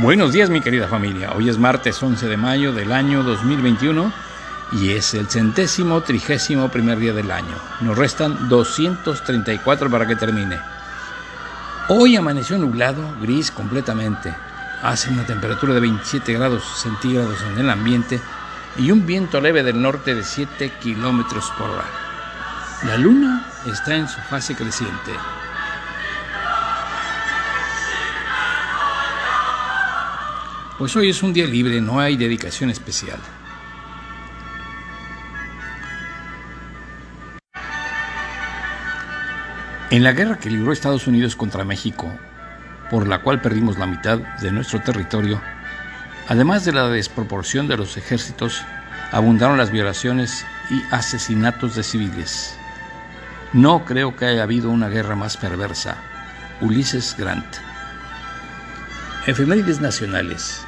Buenos días mi querida familia, hoy es martes 11 de mayo del año 2021 y es el centésimo trigésimo primer día del año. Nos restan 234 para que termine. Hoy amaneció nublado, gris completamente. Hace una temperatura de 27 grados centígrados en el ambiente y un viento leve del norte de 7 kilómetros por hora. La luna está en su fase creciente. Pues hoy es un día libre, no hay dedicación especial. En la guerra que libró Estados Unidos contra México, por la cual perdimos la mitad de nuestro territorio, además de la desproporción de los ejércitos, abundaron las violaciones y asesinatos de civiles. No creo que haya habido una guerra más perversa. Ulises Grant. Efemérides nacionales.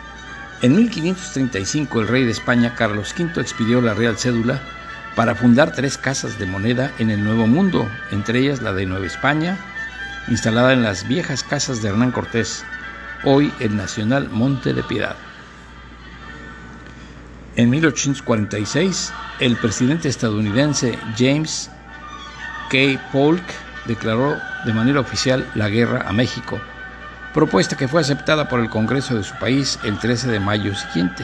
En 1535 el rey de España Carlos V expidió la Real Cédula para fundar tres casas de moneda en el Nuevo Mundo, entre ellas la de Nueva España, instalada en las viejas casas de Hernán Cortés, hoy el Nacional Monte de Piedad. En 1846, el presidente estadounidense James K. Polk declaró de manera oficial la guerra a México propuesta que fue aceptada por el Congreso de su país el 13 de mayo siguiente.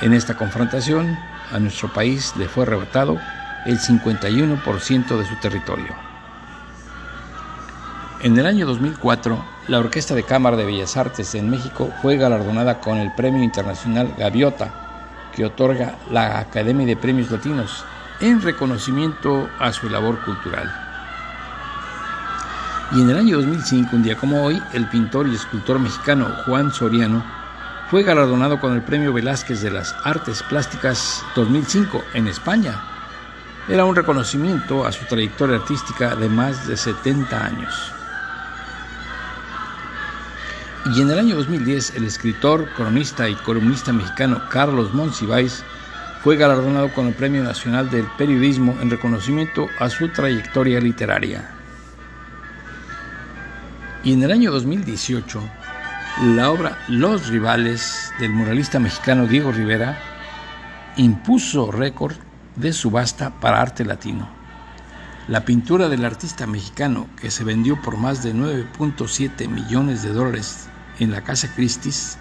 En esta confrontación, a nuestro país le fue arrebatado el 51% de su territorio. En el año 2004, la Orquesta de Cámara de Bellas Artes en México fue galardonada con el Premio Internacional Gaviota, que otorga la Academia de Premios Latinos en reconocimiento a su labor cultural. Y en el año 2005, un día como hoy, el pintor y escultor mexicano Juan Soriano fue galardonado con el Premio Velázquez de las Artes Plásticas 2005 en España. Era un reconocimiento a su trayectoria artística de más de 70 años. Y en el año 2010, el escritor, cronista y columnista mexicano Carlos Monsiváis fue galardonado con el Premio Nacional del Periodismo en reconocimiento a su trayectoria literaria. Y en el año 2018, la obra Los Rivales del muralista mexicano Diego Rivera impuso récord de subasta para arte latino. La pintura del artista mexicano, que se vendió por más de 9.7 millones de dólares en la Casa Christie's,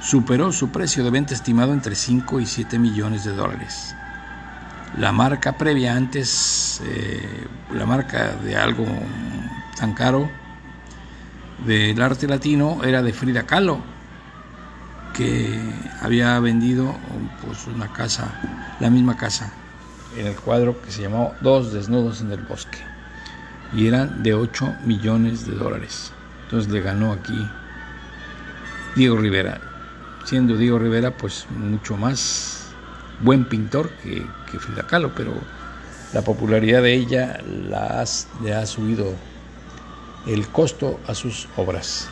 superó su precio de venta estimado entre 5 y 7 millones de dólares. La marca previa antes, eh, la marca de algo tan caro, del arte latino era de Frida Kahlo, que había vendido pues, una casa, la misma casa, en el cuadro que se llamó Dos desnudos en el bosque, y eran de 8 millones de dólares. Entonces le ganó aquí Diego Rivera, siendo Diego Rivera pues mucho más buen pintor que, Frida Kahlo, pero la popularidad de ella la le ha subido el costo a sus obras.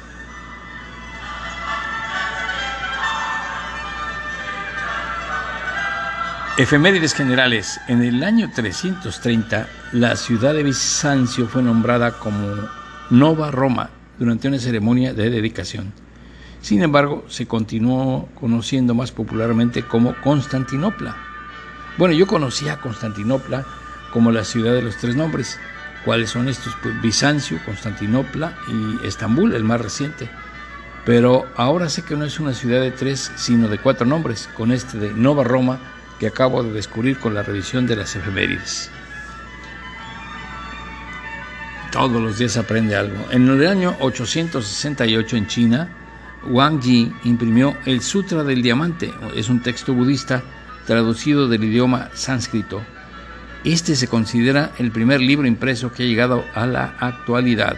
Efemérides generales. En el año 330, la ciudad de Bizancio fue nombrada como Nova Roma durante una ceremonia de dedicación. Sin embargo, se continuó conociendo más popularmente como Constantinopla. Bueno, yo conocía a Constantinopla como la ciudad de los tres nombres, ¿Cuáles son estos? Pues Bizancio, Constantinopla y Estambul, el más reciente. Pero ahora sé que no es una ciudad de tres, sino de cuatro nombres, con este de Nova Roma que acabo de descubrir con la revisión de las efemérides. Todos los días aprende algo. En el año 868 en China, Wang Yi imprimió el Sutra del Diamante. Es un texto budista traducido del idioma sánscrito este se considera el primer libro impreso que ha llegado a la actualidad.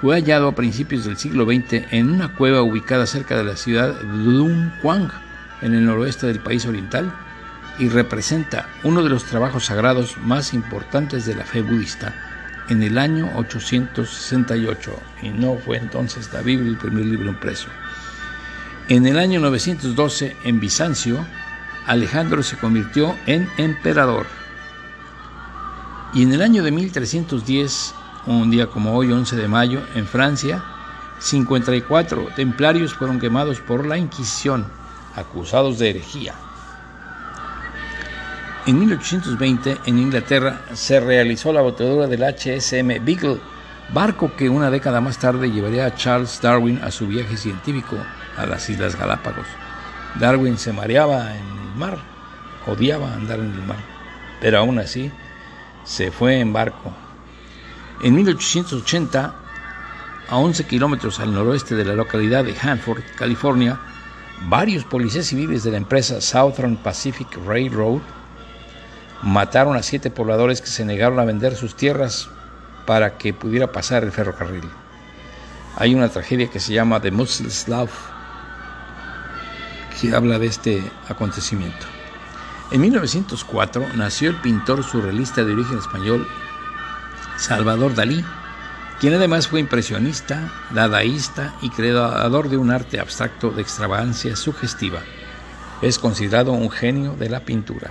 Fue hallado a principios del siglo XX en una cueva ubicada cerca de la ciudad de Dunhuang, en el noroeste del país oriental, y representa uno de los trabajos sagrados más importantes de la fe budista en el año 868, y no fue entonces la Biblia el primer libro impreso. En el año 912, en Bizancio, Alejandro se convirtió en emperador. Y en el año de 1310, un día como hoy, 11 de mayo, en Francia, 54 templarios fueron quemados por la Inquisición, acusados de herejía. En 1820, en Inglaterra, se realizó la botadura del HSM Beagle, barco que una década más tarde llevaría a Charles Darwin a su viaje científico a las Islas Galápagos. Darwin se mareaba en el mar, odiaba andar en el mar, pero aún así se fue en barco. En 1880, a 11 kilómetros al noroeste de la localidad de Hanford, California, varios policías civiles de la empresa Southern Pacific Railroad mataron a siete pobladores que se negaron a vender sus tierras para que pudiera pasar el ferrocarril. Hay una tragedia que se llama The Muslim's Love, que habla de este acontecimiento. En 1904 nació el pintor surrealista de origen español Salvador Dalí, quien además fue impresionista, dadaísta y creador de un arte abstracto de extravagancia sugestiva. Es considerado un genio de la pintura.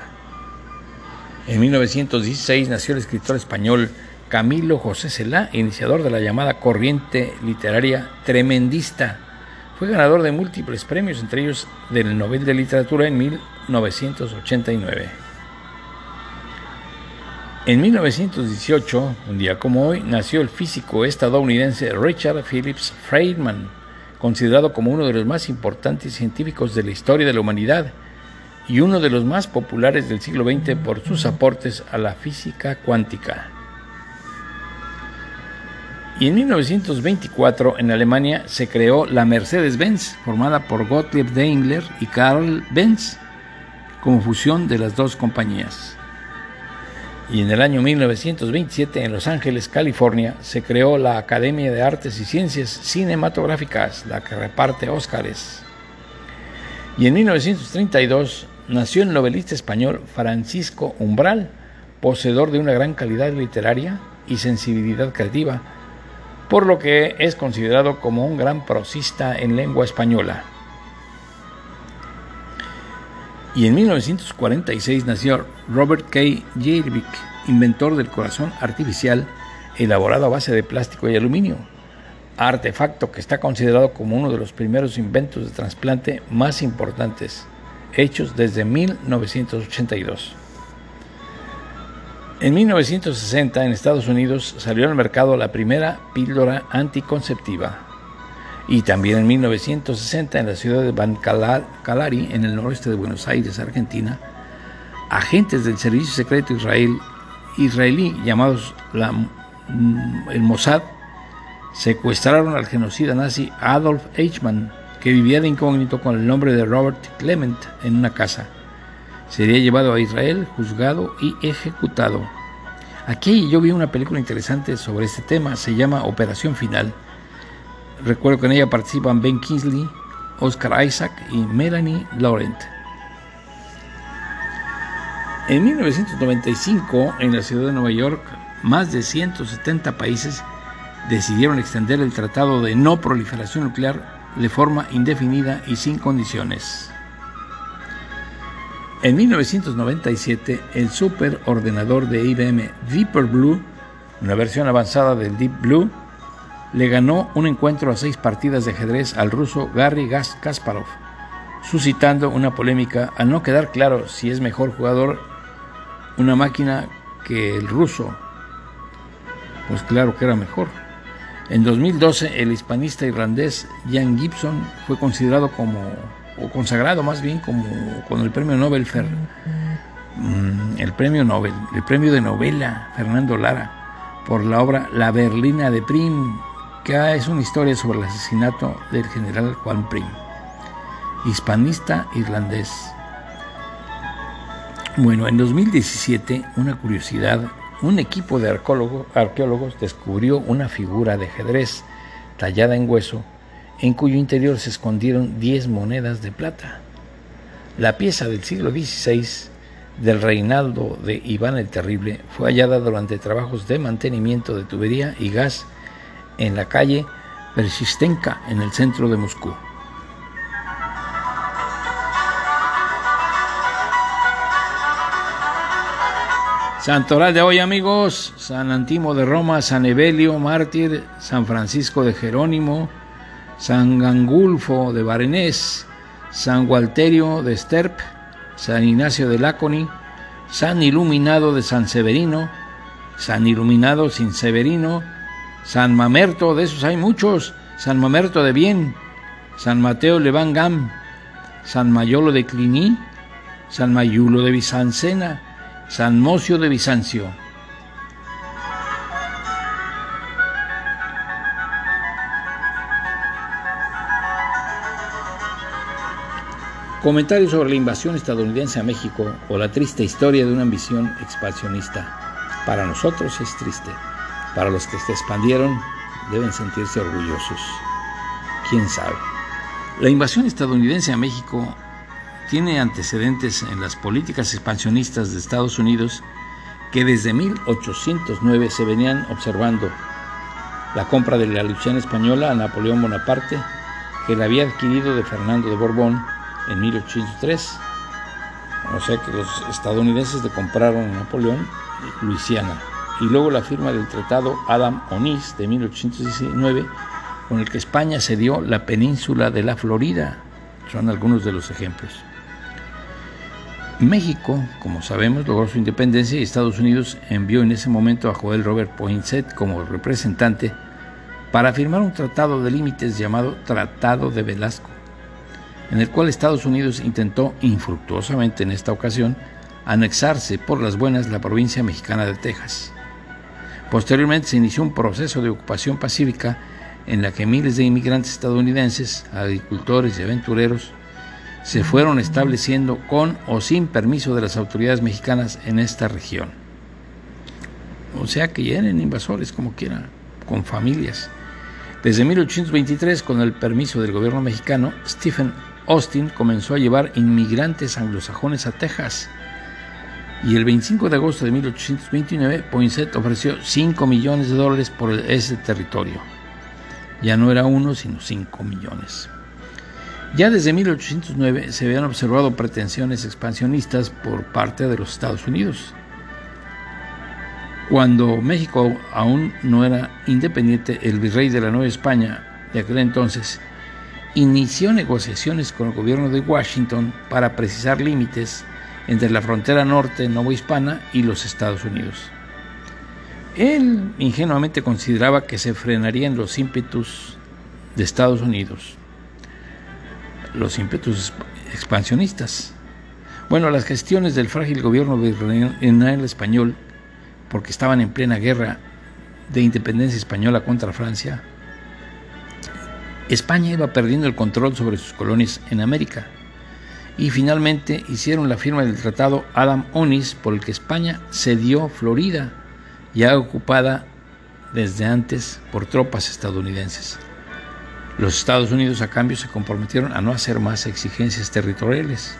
En 1916 nació el escritor español Camilo José Celá, iniciador de la llamada corriente literaria tremendista. Fue ganador de múltiples premios, entre ellos del Nobel de Literatura en 1989. En 1918, un día como hoy, nació el físico estadounidense Richard Phillips Feynman, considerado como uno de los más importantes científicos de la historia de la humanidad y uno de los más populares del siglo XX por sus aportes a la física cuántica. Y en 1924 en Alemania se creó la Mercedes-Benz, formada por Gottlieb Daimler y Karl Benz, como fusión de las dos compañías. Y en el año 1927 en Los Ángeles, California, se creó la Academia de Artes y Ciencias Cinematográficas, la que reparte Óscares. Y en 1932 nació el novelista español Francisco Umbral, poseedor de una gran calidad literaria y sensibilidad creativa, por lo que es considerado como un gran prosista en lengua española. Y en 1946 nació Robert K. Jervik, inventor del corazón artificial elaborado a base de plástico y aluminio, artefacto que está considerado como uno de los primeros inventos de trasplante más importantes hechos desde 1982. En 1960 en Estados Unidos salió al mercado la primera píldora anticonceptiva y también en 1960 en la ciudad de Bancalari, en el noroeste de Buenos Aires, Argentina, agentes del Servicio Secreto Israel, israelí llamados el Mossad secuestraron al genocida nazi Adolf Eichmann que vivía de incógnito con el nombre de Robert Clement en una casa. Sería llevado a Israel, juzgado y ejecutado. Aquí yo vi una película interesante sobre este tema, se llama Operación Final. Recuerdo que en ella participan Ben Kingsley, Oscar Isaac y Melanie Laurent. En 1995, en la ciudad de Nueva York, más de 170 países decidieron extender el Tratado de No Proliferación Nuclear de forma indefinida y sin condiciones. En 1997, el superordenador de IBM Deeper Blue, una versión avanzada del Deep Blue, le ganó un encuentro a seis partidas de ajedrez al ruso Garry Kasparov, suscitando una polémica al no quedar claro si es mejor jugador una máquina que el ruso. Pues claro que era mejor. En 2012, el hispanista irlandés Jan Gibson fue considerado como, o consagrado más bien como con el premio Nobel, Fer, mm, el premio Nobel, el premio de novela Fernando Lara, por la obra La Berlina de Prim, es una historia sobre el asesinato del general Juan Prim, hispanista irlandés. Bueno, en 2017, una curiosidad un equipo de arqueólogos descubrió una figura de ajedrez tallada en hueso en cuyo interior se escondieron 10 monedas de plata. La pieza del siglo XVI del reinaldo de Iván el Terrible fue hallada durante trabajos de mantenimiento de tubería y gas en la calle Persistenka en el centro de Moscú. Santoral de hoy amigos, San Antimo de Roma, San Evelio, mártir, San Francisco de Jerónimo, San Gangulfo de Barenés, San Gualterio de Sterp, San Ignacio de Laconi, San Iluminado de San Severino, San Iluminado sin Severino, San Mamerto, de esos hay muchos, San Mamerto de Bien, San Mateo Levangam, San Mayolo de Cluny, San Mayulo de Bizancena, San Mocio de Bizancio. Comentario sobre la invasión estadounidense a México o la triste historia de una ambición expansionista. Para nosotros es triste. Para los que se expandieron deben sentirse orgullosos. ¿Quién sabe? La invasión estadounidense a México tiene antecedentes en las políticas expansionistas de Estados Unidos que desde 1809 se venían observando. La compra de la Luciana española a Napoleón Bonaparte, que la había adquirido de Fernando de Borbón en 1803. O sea que los estadounidenses le compraron a Napoleón Luisiana. Y luego la firma del Tratado Adam-Onís de 1819, con el que España cedió la península de la Florida. Son algunos de los ejemplos. México, como sabemos, logró su independencia y Estados Unidos envió en ese momento a Joel Robert Poinsett como representante para firmar un tratado de límites llamado Tratado de Velasco en el cual Estados Unidos intentó infructuosamente en esta ocasión anexarse por las buenas la provincia mexicana de Texas. Posteriormente se inició un proceso de ocupación pacífica en la que miles de inmigrantes estadounidenses, agricultores y aventureros se fueron estableciendo con o sin permiso de las autoridades mexicanas en esta región. O sea que eran invasores como quiera, con familias. Desde 1823, con el permiso del gobierno mexicano, Stephen Austin comenzó a llevar inmigrantes anglosajones a Texas. Y el 25 de agosto de 1829, Poinsett ofreció 5 millones de dólares por ese territorio. Ya no era uno, sino 5 millones. Ya desde 1809 se habían observado pretensiones expansionistas por parte de los Estados Unidos. Cuando México aún no era independiente, el virrey de la Nueva España de aquel entonces inició negociaciones con el gobierno de Washington para precisar límites entre la frontera norte novohispana y los Estados Unidos. Él ingenuamente consideraba que se frenarían los ímpetus de Estados Unidos, los ímpetus expansionistas. Bueno, las gestiones del frágil gobierno virreinal español, porque estaban en plena guerra de independencia española contra Francia, España iba perdiendo el control sobre sus colonias en América y finalmente hicieron la firma del tratado Adam-Onis por el que España cedió Florida, ya ocupada desde antes por tropas estadounidenses. Los Estados Unidos a cambio se comprometieron a no hacer más exigencias territoriales.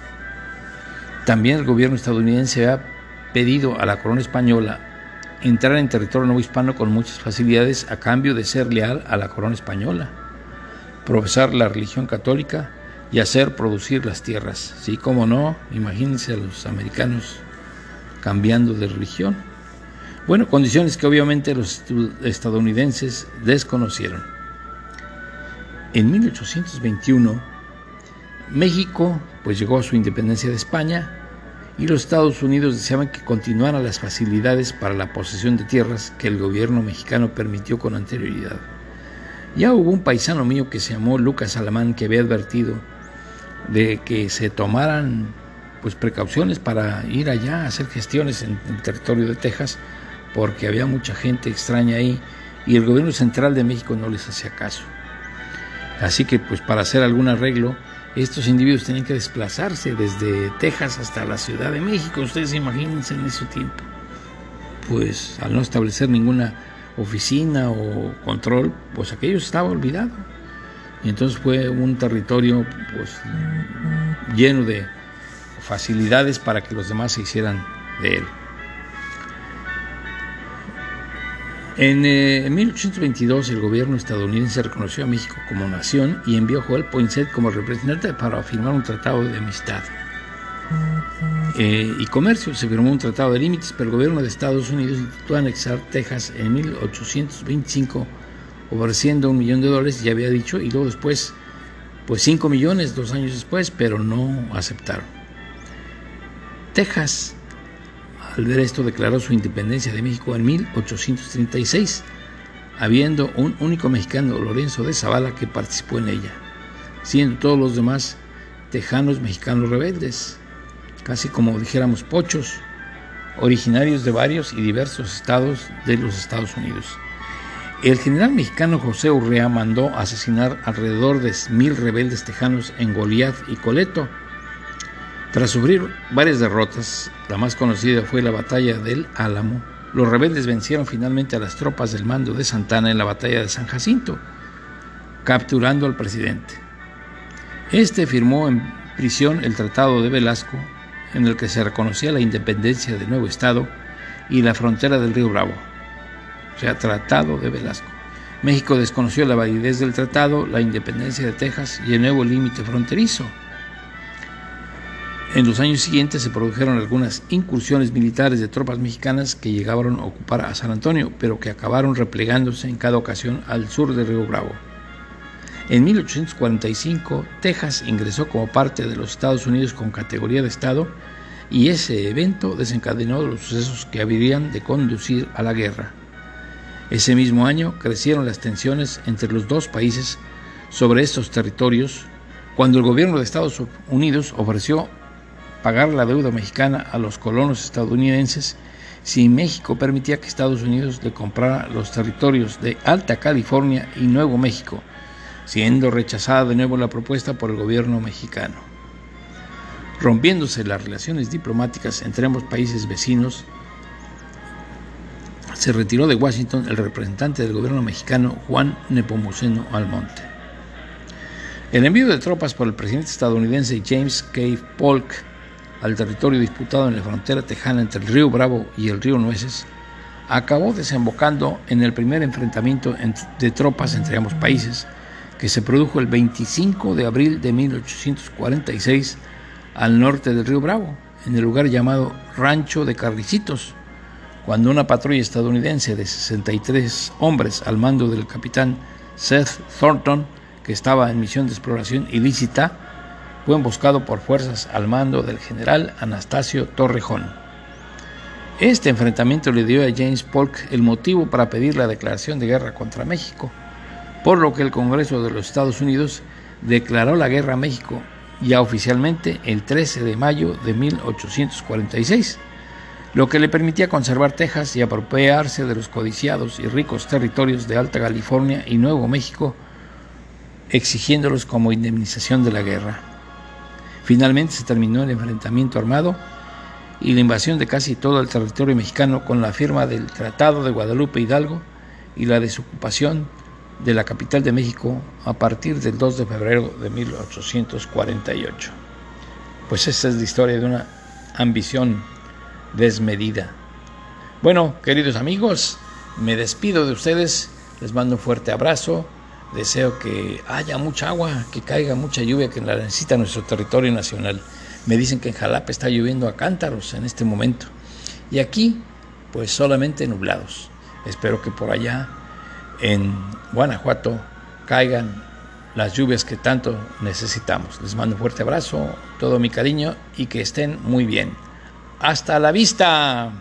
También el gobierno estadounidense ha pedido a la corona española entrar en territorio nuevo hispano con muchas facilidades a cambio de ser leal a la corona española profesar la religión católica y hacer producir las tierras. Sí, como no, imagínense a los americanos cambiando de religión. Bueno, condiciones que obviamente los estadounidenses desconocieron. En 1821, México pues llegó a su independencia de España y los Estados Unidos deseaban que continuaran las facilidades para la posesión de tierras que el gobierno mexicano permitió con anterioridad. Ya hubo un paisano mío que se llamó Lucas Alamán que había advertido de que se tomaran pues precauciones para ir allá a hacer gestiones en el territorio de Texas porque había mucha gente extraña ahí y el gobierno central de México no les hacía caso. Así que pues para hacer algún arreglo estos individuos tenían que desplazarse desde Texas hasta la Ciudad de México. Ustedes imagínense en ese tiempo. Pues al no establecer ninguna oficina o control, pues aquello estaba olvidado. Y entonces fue un territorio pues, lleno de facilidades para que los demás se hicieran de él. En 1822 eh, el gobierno estadounidense reconoció a México como nación y envió a Joel Poinsett como representante para firmar un tratado de amistad. Eh, y comercio. Se firmó un tratado de límites, pero el gobierno de Estados Unidos intentó anexar Texas en 1825 ofreciendo un millón de dólares, ya había dicho, y luego después, pues 5 millones dos años después, pero no aceptaron. Texas, al ver esto, declaró su independencia de México en 1836, habiendo un único mexicano, Lorenzo de Zavala, que participó en ella, siendo todos los demás tejanos mexicanos rebeldes, casi como dijéramos pochos, originarios de varios y diversos estados de los Estados Unidos. El general mexicano José Urrea mandó asesinar alrededor de mil rebeldes tejanos en Goliath y Coleto. Tras sufrir varias derrotas, la más conocida fue la batalla del Álamo, los rebeldes vencieron finalmente a las tropas del mando de Santana en la batalla de San Jacinto, capturando al presidente. Este firmó en prisión el Tratado de Velasco, en el que se reconocía la independencia del nuevo Estado y la frontera del río Bravo, o sea, Tratado de Velasco. México desconoció la validez del tratado, la independencia de Texas y el nuevo límite fronterizo. En los años siguientes se produjeron algunas incursiones militares de tropas mexicanas que llegaron a ocupar a San Antonio, pero que acabaron replegándose en cada ocasión al sur del río Bravo. En 1845, Texas ingresó como parte de los Estados Unidos con categoría de Estado y ese evento desencadenó los sucesos que habrían de conducir a la guerra. Ese mismo año crecieron las tensiones entre los dos países sobre estos territorios cuando el gobierno de Estados Unidos ofreció pagar la deuda mexicana a los colonos estadounidenses si México permitía que Estados Unidos le comprara los territorios de Alta California y Nuevo México siendo rechazada de nuevo la propuesta por el gobierno mexicano. Rompiéndose las relaciones diplomáticas entre ambos países vecinos, se retiró de Washington el representante del gobierno mexicano Juan Nepomuceno Almonte. El envío de tropas por el presidente estadounidense James K. Polk al territorio disputado en la frontera tejana entre el río Bravo y el río Nueces acabó desembocando en el primer enfrentamiento de tropas entre ambos países, que se produjo el 25 de abril de 1846 al norte del río Bravo, en el lugar llamado Rancho de Carricitos, cuando una patrulla estadounidense de 63 hombres al mando del capitán Seth Thornton, que estaba en misión de exploración ilícita, fue emboscado por fuerzas al mando del general Anastasio Torrejón. Este enfrentamiento le dio a James Polk el motivo para pedir la declaración de guerra contra México por lo que el Congreso de los Estados Unidos declaró la guerra a México ya oficialmente el 13 de mayo de 1846, lo que le permitía conservar Texas y apropiarse de los codiciados y ricos territorios de Alta California y Nuevo México, exigiéndolos como indemnización de la guerra. Finalmente se terminó el enfrentamiento armado y la invasión de casi todo el territorio mexicano con la firma del Tratado de Guadalupe Hidalgo y la desocupación de la capital de México a partir del 2 de febrero de 1848. Pues esa es la historia de una ambición desmedida. Bueno, queridos amigos, me despido de ustedes, les mando un fuerte abrazo, deseo que haya mucha agua, que caiga mucha lluvia que la necesita nuestro territorio nacional. Me dicen que en Jalapa está lloviendo a cántaros en este momento y aquí pues solamente nublados. Espero que por allá en Guanajuato caigan las lluvias que tanto necesitamos. Les mando un fuerte abrazo, todo mi cariño y que estén muy bien. Hasta la vista.